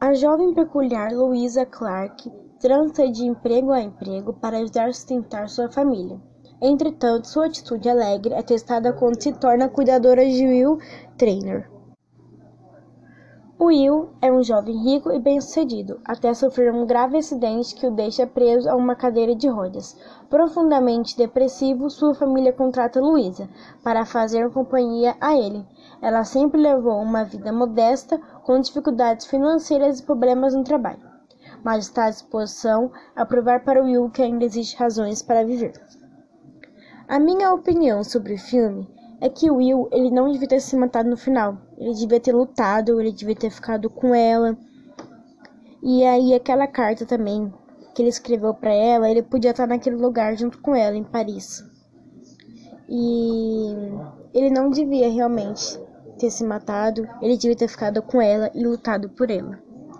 A jovem peculiar Louisa Clark transa de emprego a emprego para ajudar a sustentar sua família. Entretanto, sua atitude alegre é testada quando se torna cuidadora de Will Trainer. Will é um jovem rico e bem-sucedido, até sofrer um grave acidente que o deixa preso a uma cadeira de rodas. Profundamente depressivo, sua família contrata Luísa para fazer companhia a ele. Ela sempre levou uma vida modesta, com dificuldades financeiras e problemas no trabalho, mas está à disposição a provar para Will que ainda existem razões para viver. A minha opinião sobre o filme é que Will, ele não devia ter se matado no final. Ele devia ter lutado, ele devia ter ficado com ela. E aí aquela carta também que ele escreveu para ela, ele podia estar naquele lugar junto com ela em Paris. E ele não devia realmente ter se matado, ele devia ter ficado com ela e lutado por ela.